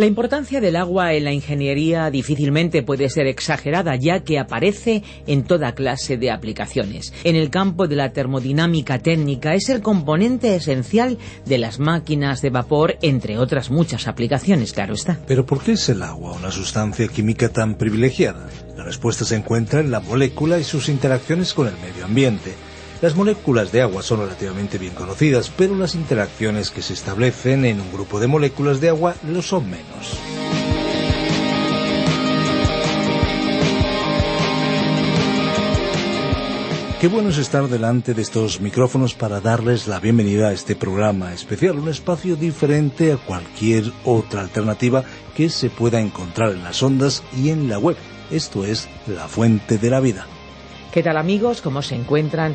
La importancia del agua en la ingeniería difícilmente puede ser exagerada, ya que aparece en toda clase de aplicaciones. En el campo de la termodinámica técnica es el componente esencial de las máquinas de vapor, entre otras muchas aplicaciones, claro está. Pero ¿por qué es el agua una sustancia química tan privilegiada? La respuesta se encuentra en la molécula y sus interacciones con el medio ambiente. Las moléculas de agua son relativamente bien conocidas, pero las interacciones que se establecen en un grupo de moléculas de agua lo son menos. Qué bueno es estar delante de estos micrófonos para darles la bienvenida a este programa especial, un espacio diferente a cualquier otra alternativa que se pueda encontrar en las ondas y en la web. Esto es La Fuente de la Vida. ¿Qué tal amigos? ¿Cómo se encuentran?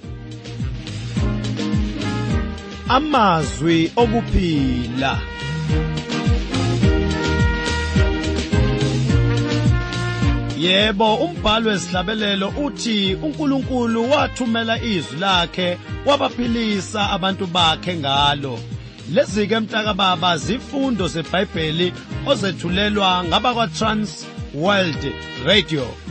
Amazwi okuphila. Yebo umbhalo wesihlabelelo uthi uNkulunkulu wathumela izwi lakhe wabaphilisa abantu bakhe ngalo. Lezi ke mntaka baba zifundo zeBhayibheli ozethulelwa ngabakwa Trans World Radio.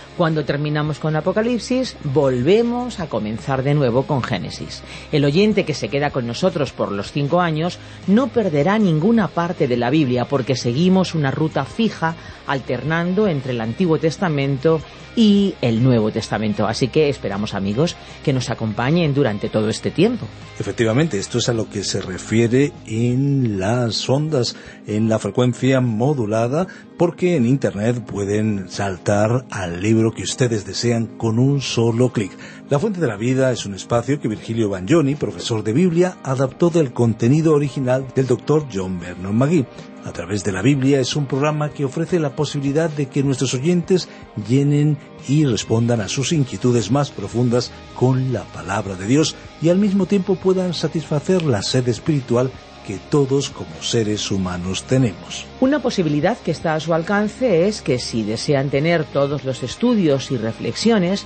cuando terminamos con Apocalipsis, volvemos a comenzar de nuevo con Génesis. El oyente que se queda con nosotros por los cinco años no perderá ninguna parte de la Biblia porque seguimos una ruta fija alternando entre el Antiguo Testamento y el Nuevo Testamento. Así que esperamos amigos que nos acompañen durante todo este tiempo. Efectivamente, esto es a lo que se refiere en las ondas, en la frecuencia modulada, porque en Internet pueden saltar al libro que ustedes desean con un solo clic. La Fuente de la Vida es un espacio que Virgilio Bagnoni, profesor de Biblia, adaptó del contenido original del doctor John Vernon McGee. A través de la Biblia es un programa que ofrece la posibilidad de que nuestros oyentes llenen y respondan a sus inquietudes más profundas con la palabra de Dios y al mismo tiempo puedan satisfacer la sed espiritual que todos como seres humanos tenemos. Una posibilidad que está a su alcance es que si desean tener todos los estudios y reflexiones,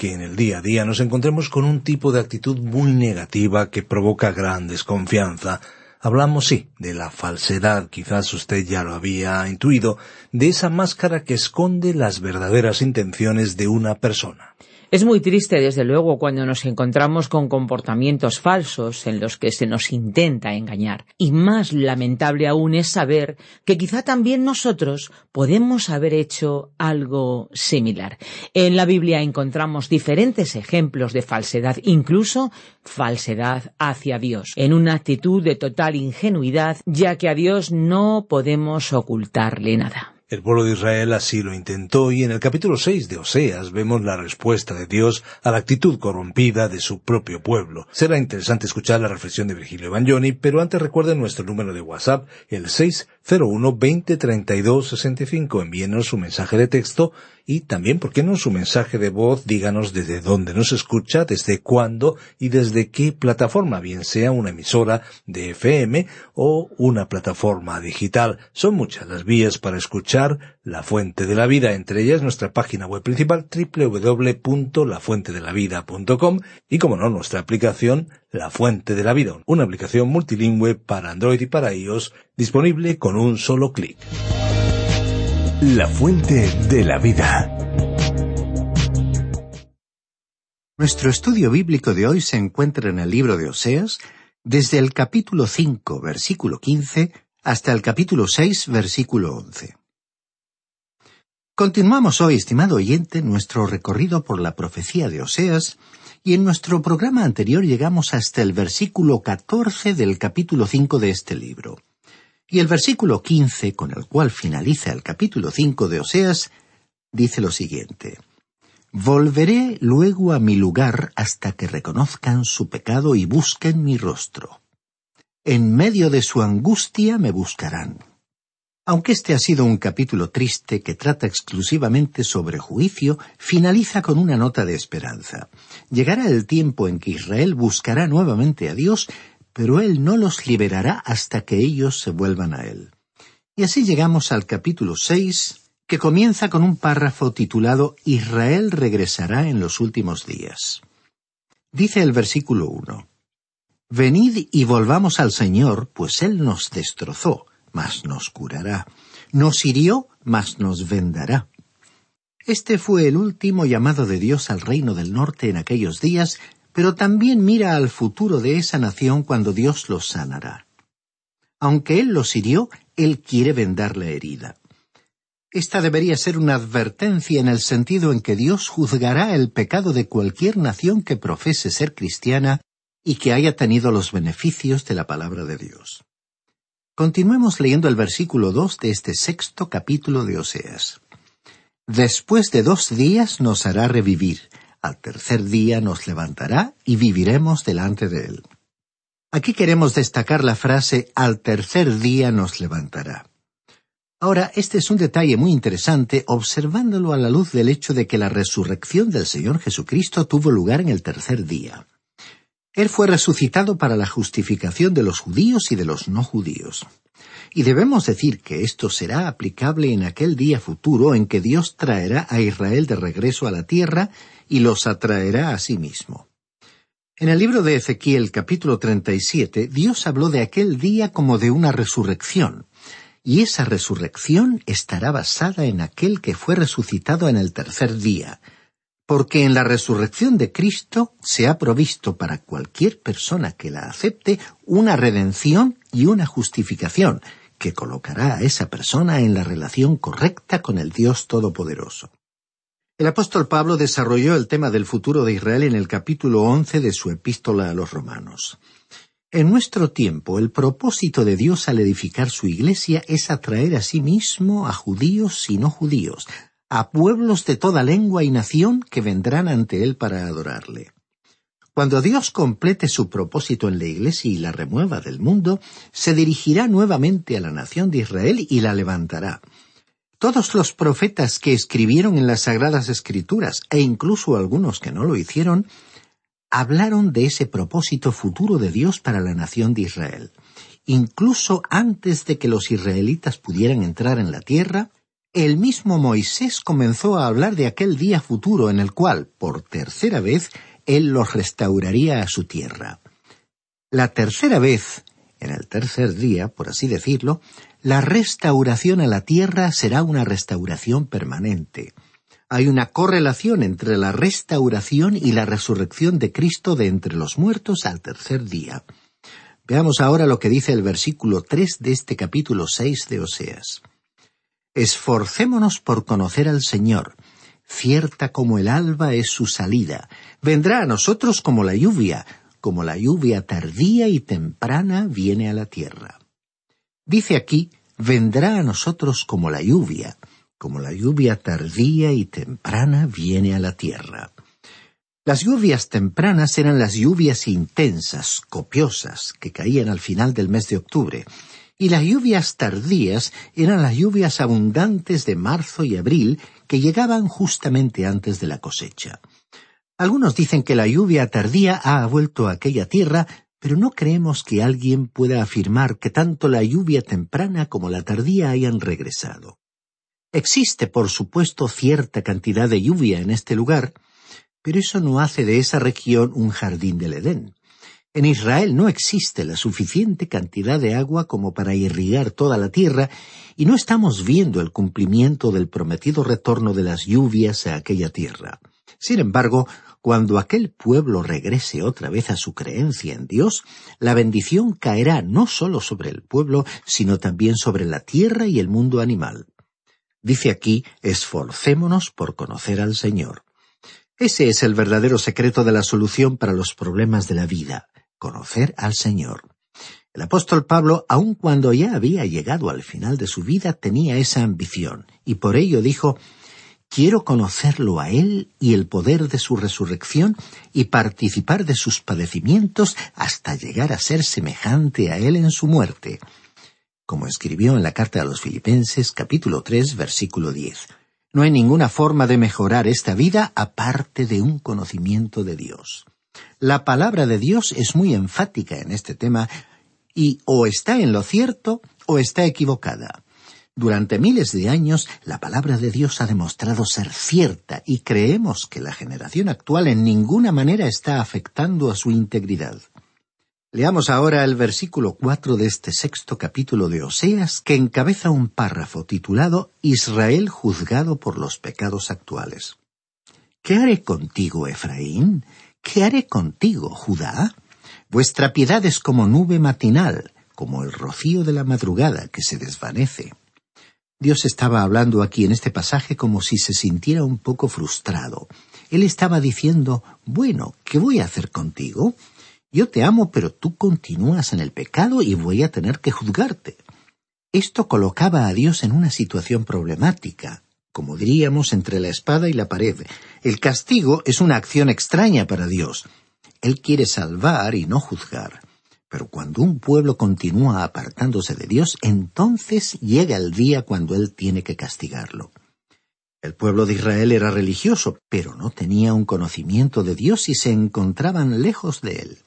Que en el día a día nos encontremos con un tipo de actitud muy negativa que provoca gran desconfianza. Hablamos, sí, de la falsedad, quizás usted ya lo había intuido, de esa máscara que esconde las verdaderas intenciones de una persona. Es muy triste, desde luego, cuando nos encontramos con comportamientos falsos en los que se nos intenta engañar. Y más lamentable aún es saber que quizá también nosotros podemos haber hecho algo similar. En la Biblia encontramos diferentes ejemplos de falsedad, incluso falsedad hacia Dios, en una actitud de total ingenuidad, ya que a Dios no podemos ocultarle nada. El pueblo de Israel así lo intentó y en el capítulo 6 de Oseas vemos la respuesta de Dios a la actitud corrompida de su propio pueblo. Será interesante escuchar la reflexión de Virgilio Bagnoni, pero antes recuerden nuestro número de WhatsApp, el 601-2032-65. Envíenos su mensaje de texto y también, ¿por qué no su mensaje de voz? Díganos desde dónde nos escucha, desde cuándo y desde qué plataforma, bien sea una emisora de FM o una plataforma digital. Son muchas las vías para escuchar La Fuente de la Vida, entre ellas nuestra página web principal www.lafuentedelavida.com y como no, nuestra aplicación La Fuente de la Vida, una aplicación multilingüe para Android y para iOS, disponible con un solo clic. La fuente de la vida. Nuestro estudio bíblico de hoy se encuentra en el libro de Oseas, desde el capítulo 5, versículo 15, hasta el capítulo 6, versículo 11. Continuamos hoy, estimado oyente, nuestro recorrido por la profecía de Oseas, y en nuestro programa anterior llegamos hasta el versículo 14 del capítulo 5 de este libro. Y el versículo 15, con el cual finaliza el capítulo 5 de Oseas, dice lo siguiente. Volveré luego a mi lugar hasta que reconozcan su pecado y busquen mi rostro. En medio de su angustia me buscarán. Aunque este ha sido un capítulo triste que trata exclusivamente sobre juicio, finaliza con una nota de esperanza. Llegará el tiempo en que Israel buscará nuevamente a Dios, pero Él no los liberará hasta que ellos se vuelvan a Él. Y así llegamos al capítulo seis, que comienza con un párrafo titulado Israel regresará en los últimos días. Dice el versículo uno Venid y volvamos al Señor, pues Él nos destrozó, mas nos curará. Nos hirió, mas nos vendará. Este fue el último llamado de Dios al reino del norte en aquellos días, pero también mira al futuro de esa nación cuando Dios los sanará. Aunque Él los hirió, Él quiere vendar la herida. Esta debería ser una advertencia en el sentido en que Dios juzgará el pecado de cualquier nación que profese ser cristiana y que haya tenido los beneficios de la palabra de Dios. Continuemos leyendo el versículo dos de este sexto capítulo de Oseas. Después de dos días nos hará revivir, al tercer día nos levantará y viviremos delante de él. Aquí queremos destacar la frase al tercer día nos levantará. Ahora, este es un detalle muy interesante observándolo a la luz del hecho de que la resurrección del Señor Jesucristo tuvo lugar en el tercer día. Él fue resucitado para la justificación de los judíos y de los no judíos. Y debemos decir que esto será aplicable en aquel día futuro en que Dios traerá a Israel de regreso a la tierra y los atraerá a sí mismo. En el libro de Ezequiel capítulo 37, Dios habló de aquel día como de una resurrección, y esa resurrección estará basada en aquel que fue resucitado en el tercer día, porque en la resurrección de Cristo se ha provisto para cualquier persona que la acepte una redención y una justificación que colocará a esa persona en la relación correcta con el Dios Todopoderoso. El apóstol Pablo desarrolló el tema del futuro de Israel en el capítulo once de su epístola a los romanos. En nuestro tiempo, el propósito de Dios al edificar su iglesia es atraer a sí mismo a judíos y no judíos, a pueblos de toda lengua y nación que vendrán ante Él para adorarle. Cuando Dios complete su propósito en la Iglesia y la remueva del mundo, se dirigirá nuevamente a la nación de Israel y la levantará. Todos los profetas que escribieron en las Sagradas Escrituras, e incluso algunos que no lo hicieron, hablaron de ese propósito futuro de Dios para la nación de Israel. Incluso antes de que los israelitas pudieran entrar en la tierra, el mismo Moisés comenzó a hablar de aquel día futuro en el cual, por tercera vez, él los restauraría a su tierra. La tercera vez, en el tercer día, por así decirlo, la restauración a la tierra será una restauración permanente. Hay una correlación entre la restauración y la resurrección de Cristo de entre los muertos al tercer día. Veamos ahora lo que dice el versículo tres de este capítulo seis de Oseas. Esforcémonos por conocer al Señor. Cierta como el alba es su salida. Vendrá a nosotros como la lluvia, como la lluvia tardía y temprana viene a la tierra. Dice aquí, vendrá a nosotros como la lluvia, como la lluvia tardía y temprana viene a la tierra. Las lluvias tempranas eran las lluvias intensas, copiosas, que caían al final del mes de octubre, y las lluvias tardías eran las lluvias abundantes de marzo y abril que llegaban justamente antes de la cosecha. Algunos dicen que la lluvia tardía ha vuelto a aquella tierra, pero no creemos que alguien pueda afirmar que tanto la lluvia temprana como la tardía hayan regresado. Existe, por supuesto, cierta cantidad de lluvia en este lugar, pero eso no hace de esa región un jardín del Edén. En Israel no existe la suficiente cantidad de agua como para irrigar toda la tierra y no estamos viendo el cumplimiento del prometido retorno de las lluvias a aquella tierra. Sin embargo, cuando aquel pueblo regrese otra vez a su creencia en Dios, la bendición caerá no solo sobre el pueblo, sino también sobre la tierra y el mundo animal. Dice aquí, esforcémonos por conocer al Señor. Ese es el verdadero secreto de la solución para los problemas de la vida conocer al Señor. El apóstol Pablo, aun cuando ya había llegado al final de su vida, tenía esa ambición, y por ello dijo, Quiero conocerlo a Él y el poder de su resurrección y participar de sus padecimientos hasta llegar a ser semejante a Él en su muerte. Como escribió en la carta a los Filipenses capítulo 3 versículo 10. No hay ninguna forma de mejorar esta vida aparte de un conocimiento de Dios. La palabra de Dios es muy enfática en este tema y o está en lo cierto o está equivocada. Durante miles de años la palabra de Dios ha demostrado ser cierta y creemos que la generación actual en ninguna manera está afectando a su integridad. Leamos ahora el versículo cuatro de este sexto capítulo de Oseas que encabeza un párrafo titulado Israel juzgado por los pecados actuales. ¿Qué haré contigo, Efraín? ¿Qué haré contigo, Judá? Vuestra piedad es como nube matinal, como el rocío de la madrugada que se desvanece. Dios estaba hablando aquí en este pasaje como si se sintiera un poco frustrado. Él estaba diciendo, bueno, ¿qué voy a hacer contigo? Yo te amo, pero tú continúas en el pecado y voy a tener que juzgarte. Esto colocaba a Dios en una situación problemática como diríamos, entre la espada y la pared. El castigo es una acción extraña para Dios. Él quiere salvar y no juzgar. Pero cuando un pueblo continúa apartándose de Dios, entonces llega el día cuando Él tiene que castigarlo. El pueblo de Israel era religioso, pero no tenía un conocimiento de Dios y se encontraban lejos de Él.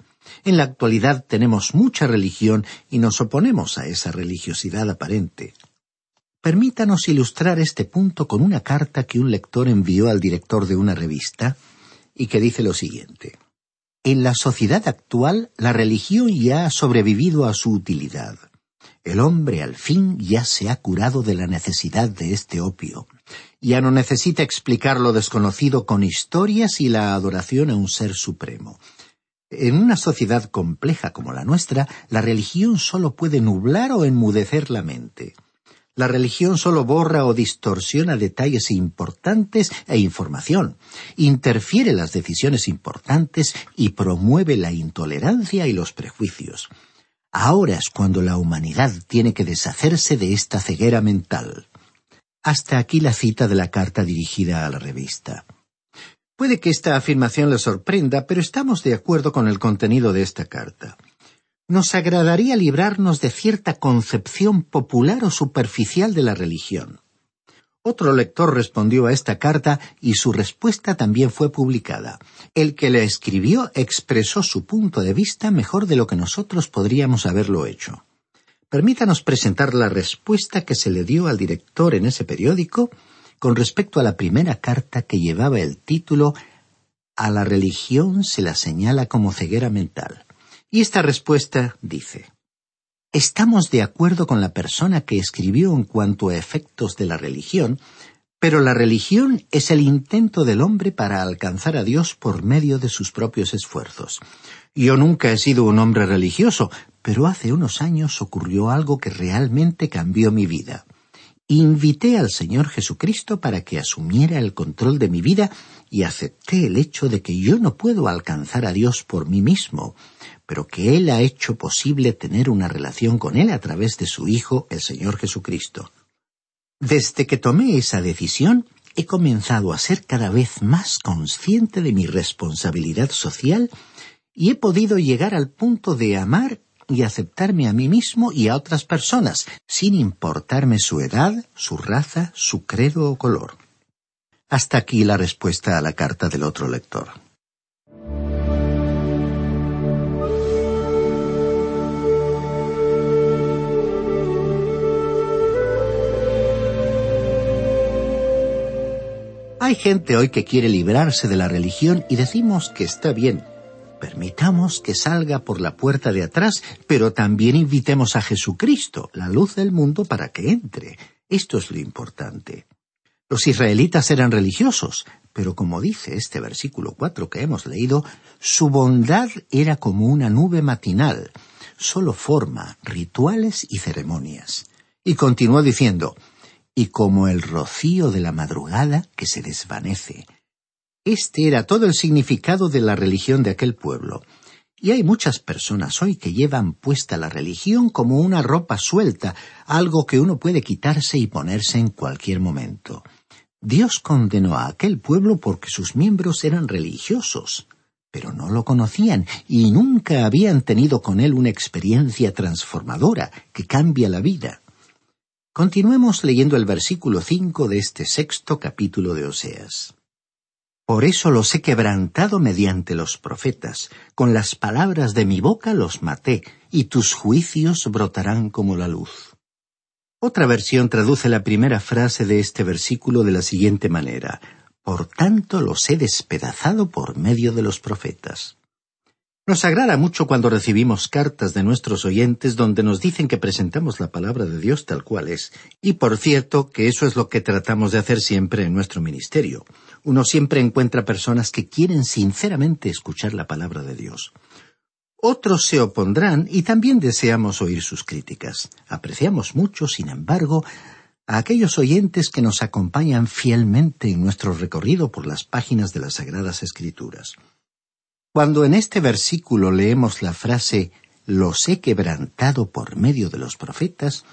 En la actualidad tenemos mucha religión y nos oponemos a esa religiosidad aparente. Permítanos ilustrar este punto con una carta que un lector envió al director de una revista y que dice lo siguiente. En la sociedad actual, la religión ya ha sobrevivido a su utilidad. El hombre al fin ya se ha curado de la necesidad de este opio. Ya no necesita explicar lo desconocido con historias y la adoración a un ser supremo. En una sociedad compleja como la nuestra, la religión solo puede nublar o enmudecer la mente. La religión solo borra o distorsiona detalles importantes e información, interfiere las decisiones importantes y promueve la intolerancia y los prejuicios. Ahora es cuando la humanidad tiene que deshacerse de esta ceguera mental. Hasta aquí la cita de la carta dirigida a la revista. Puede que esta afirmación le sorprenda, pero estamos de acuerdo con el contenido de esta carta nos agradaría librarnos de cierta concepción popular o superficial de la religión. Otro lector respondió a esta carta y su respuesta también fue publicada. El que la escribió expresó su punto de vista mejor de lo que nosotros podríamos haberlo hecho. Permítanos presentar la respuesta que se le dio al director en ese periódico con respecto a la primera carta que llevaba el título A la religión se la señala como ceguera mental. Y esta respuesta dice, Estamos de acuerdo con la persona que escribió en cuanto a efectos de la religión, pero la religión es el intento del hombre para alcanzar a Dios por medio de sus propios esfuerzos. Yo nunca he sido un hombre religioso, pero hace unos años ocurrió algo que realmente cambió mi vida. Invité al Señor Jesucristo para que asumiera el control de mi vida y acepté el hecho de que yo no puedo alcanzar a Dios por mí mismo, pero que Él ha hecho posible tener una relación con Él a través de su Hijo, el Señor Jesucristo. Desde que tomé esa decisión, he comenzado a ser cada vez más consciente de mi responsabilidad social y he podido llegar al punto de amar y aceptarme a mí mismo y a otras personas, sin importarme su edad, su raza, su credo o color. Hasta aquí la respuesta a la carta del otro lector. Hay gente hoy que quiere librarse de la religión y decimos que está bien. Permitamos que salga por la puerta de atrás, pero también invitemos a Jesucristo, la luz del mundo, para que entre. Esto es lo importante. Los israelitas eran religiosos, pero como dice este versículo cuatro que hemos leído, su bondad era como una nube matinal, solo forma, rituales y ceremonias. Y continuó diciendo, y como el rocío de la madrugada que se desvanece. Este era todo el significado de la religión de aquel pueblo. Y hay muchas personas hoy que llevan puesta la religión como una ropa suelta, algo que uno puede quitarse y ponerse en cualquier momento. Dios condenó a aquel pueblo porque sus miembros eran religiosos, pero no lo conocían y nunca habían tenido con él una experiencia transformadora que cambia la vida. Continuemos leyendo el versículo cinco de este sexto capítulo de Oseas. Por eso los he quebrantado mediante los profetas, con las palabras de mi boca los maté, y tus juicios brotarán como la luz. Otra versión traduce la primera frase de este versículo de la siguiente manera Por tanto los he despedazado por medio de los profetas. Nos agrada mucho cuando recibimos cartas de nuestros oyentes donde nos dicen que presentamos la palabra de Dios tal cual es. Y por cierto que eso es lo que tratamos de hacer siempre en nuestro ministerio. Uno siempre encuentra personas que quieren sinceramente escuchar la palabra de Dios. Otros se opondrán y también deseamos oír sus críticas. Apreciamos mucho, sin embargo, a aquellos oyentes que nos acompañan fielmente en nuestro recorrido por las páginas de las Sagradas Escrituras. Cuando en este versículo leemos la frase los he quebrantado por medio de los profetas,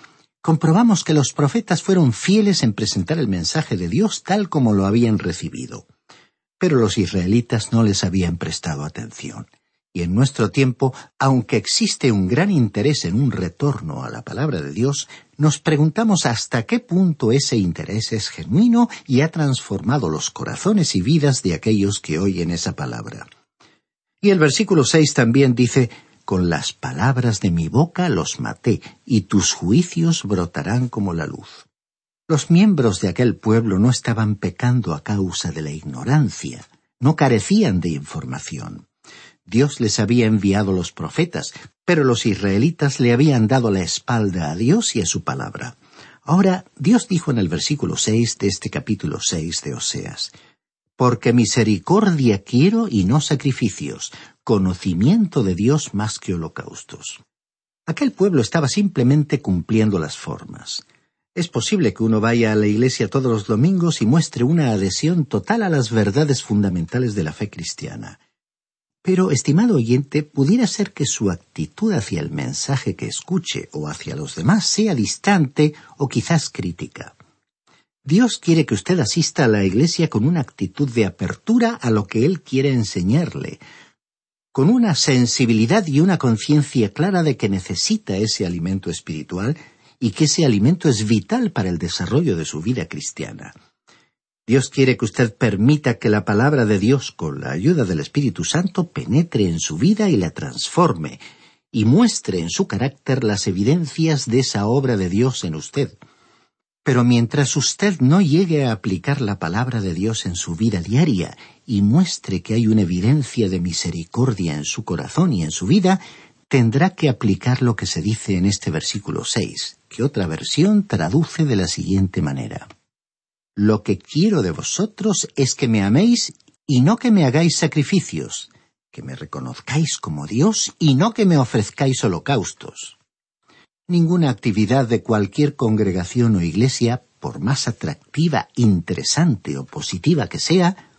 comprobamos que los profetas fueron fieles en presentar el mensaje de Dios tal como lo habían recibido. Pero los israelitas no les habían prestado atención. Y en nuestro tiempo, aunque existe un gran interés en un retorno a la palabra de Dios, nos preguntamos hasta qué punto ese interés es genuino y ha transformado los corazones y vidas de aquellos que oyen esa palabra. Y el versículo seis también dice, Con las palabras de mi boca los maté, y tus juicios brotarán como la luz. Los miembros de aquel pueblo no estaban pecando a causa de la ignorancia, no carecían de información. Dios les había enviado los profetas, pero los israelitas le habían dado la espalda a Dios y a su palabra. Ahora, Dios dijo en el versículo 6 de este capítulo 6 de Oseas, Porque misericordia quiero y no sacrificios, conocimiento de Dios más que holocaustos. Aquel pueblo estaba simplemente cumpliendo las formas. Es posible que uno vaya a la iglesia todos los domingos y muestre una adhesión total a las verdades fundamentales de la fe cristiana. Pero, estimado oyente, pudiera ser que su actitud hacia el mensaje que escuche o hacia los demás sea distante o quizás crítica. Dios quiere que usted asista a la iglesia con una actitud de apertura a lo que Él quiere enseñarle, con una sensibilidad y una conciencia clara de que necesita ese alimento espiritual y que ese alimento es vital para el desarrollo de su vida cristiana. Dios quiere que usted permita que la palabra de Dios, con la ayuda del Espíritu Santo, penetre en su vida y la transforme, y muestre en su carácter las evidencias de esa obra de Dios en usted. Pero mientras usted no llegue a aplicar la palabra de Dios en su vida diaria y muestre que hay una evidencia de misericordia en su corazón y en su vida, tendrá que aplicar lo que se dice en este versículo seis, que otra versión traduce de la siguiente manera. Lo que quiero de vosotros es que me améis y no que me hagáis sacrificios, que me reconozcáis como Dios y no que me ofrezcáis holocaustos. Ninguna actividad de cualquier congregación o iglesia, por más atractiva, interesante o positiva que sea,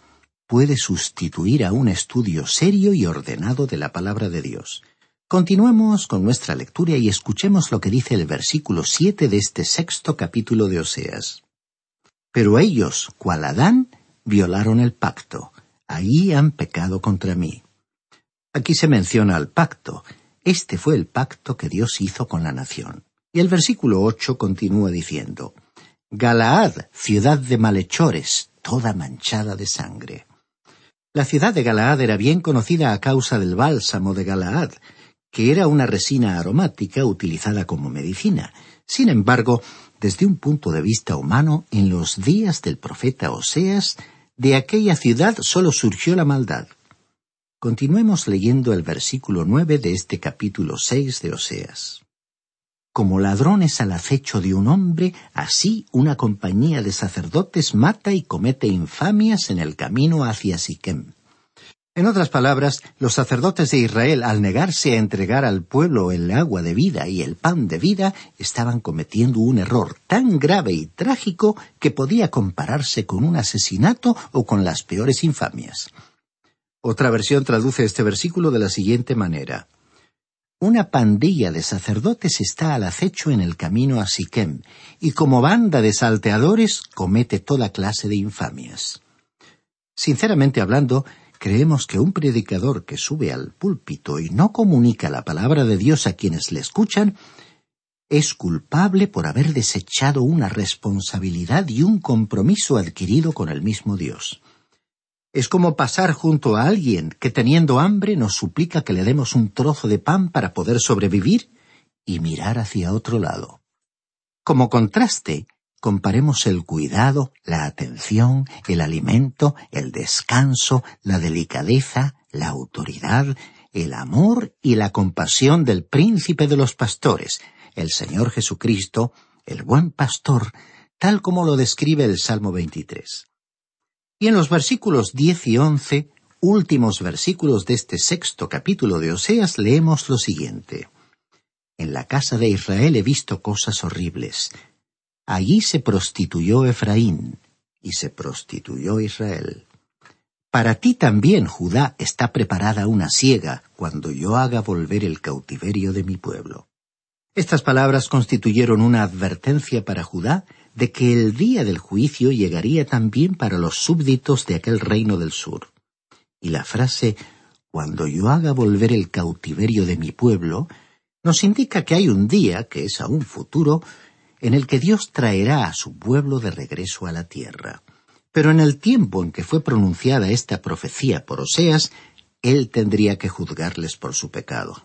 puede sustituir a un estudio serio y ordenado de la palabra de Dios. Continuemos con nuestra lectura y escuchemos lo que dice el versículo siete de este sexto capítulo de Oseas. Pero ellos, cual Adán, violaron el pacto. Ahí han pecado contra mí. Aquí se menciona el pacto, este fue el pacto que Dios hizo con la nación. Y el versículo ocho continúa diciendo Galaad, ciudad de malhechores, toda manchada de sangre. La ciudad de Galaad era bien conocida a causa del bálsamo de Galaad, que era una resina aromática utilizada como medicina. Sin embargo, desde un punto de vista humano, en los días del profeta Oseas, de aquella ciudad solo surgió la maldad. Continuemos leyendo el versículo nueve de este capítulo seis de Oseas. Como ladrones al acecho de un hombre, así una compañía de sacerdotes mata y comete infamias en el camino hacia Siquem. En otras palabras, los sacerdotes de Israel, al negarse a entregar al pueblo el agua de vida y el pan de vida, estaban cometiendo un error tan grave y trágico que podía compararse con un asesinato o con las peores infamias. Otra versión traduce este versículo de la siguiente manera. Una pandilla de sacerdotes está al acecho en el camino a Siquem, y como banda de salteadores comete toda clase de infamias. Sinceramente hablando, creemos que un predicador que sube al púlpito y no comunica la palabra de Dios a quienes le escuchan, es culpable por haber desechado una responsabilidad y un compromiso adquirido con el mismo Dios. Es como pasar junto a alguien que teniendo hambre nos suplica que le demos un trozo de pan para poder sobrevivir y mirar hacia otro lado. Como contraste, comparemos el cuidado, la atención, el alimento, el descanso, la delicadeza, la autoridad, el amor y la compasión del príncipe de los pastores, el Señor Jesucristo, el buen pastor, tal como lo describe el Salmo 23. Y en los versículos diez y once, últimos versículos de este sexto capítulo de Oseas, leemos lo siguiente. En la casa de Israel he visto cosas horribles. Allí se prostituyó Efraín y se prostituyó Israel. Para ti también, Judá, está preparada una siega cuando yo haga volver el cautiverio de mi pueblo. Estas palabras constituyeron una advertencia para Judá de que el día del juicio llegaría también para los súbditos de aquel reino del sur. Y la frase cuando yo haga volver el cautiverio de mi pueblo nos indica que hay un día, que es aún futuro, en el que Dios traerá a su pueblo de regreso a la tierra. Pero en el tiempo en que fue pronunciada esta profecía por Oseas, él tendría que juzgarles por su pecado.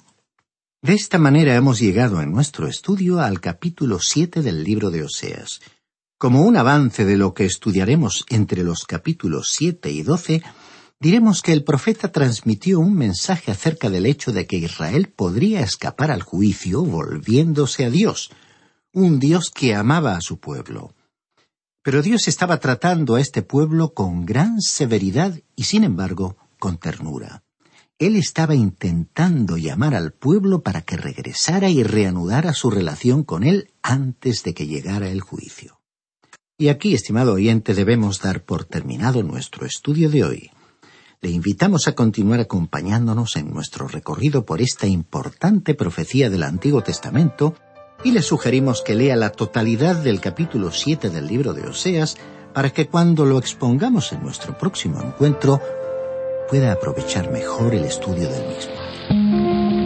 De esta manera hemos llegado en nuestro estudio al capítulo siete del libro de Oseas, como un avance de lo que estudiaremos entre los capítulos siete y doce, diremos que el profeta transmitió un mensaje acerca del hecho de que Israel podría escapar al juicio volviéndose a Dios, un Dios que amaba a su pueblo. Pero Dios estaba tratando a este pueblo con gran severidad y, sin embargo, con ternura. Él estaba intentando llamar al pueblo para que regresara y reanudara su relación con él antes de que llegara el juicio. Y aquí, estimado oyente, debemos dar por terminado nuestro estudio de hoy. Le invitamos a continuar acompañándonos en nuestro recorrido por esta importante profecía del Antiguo Testamento y le sugerimos que lea la totalidad del capítulo 7 del libro de Oseas para que cuando lo expongamos en nuestro próximo encuentro pueda aprovechar mejor el estudio del mismo.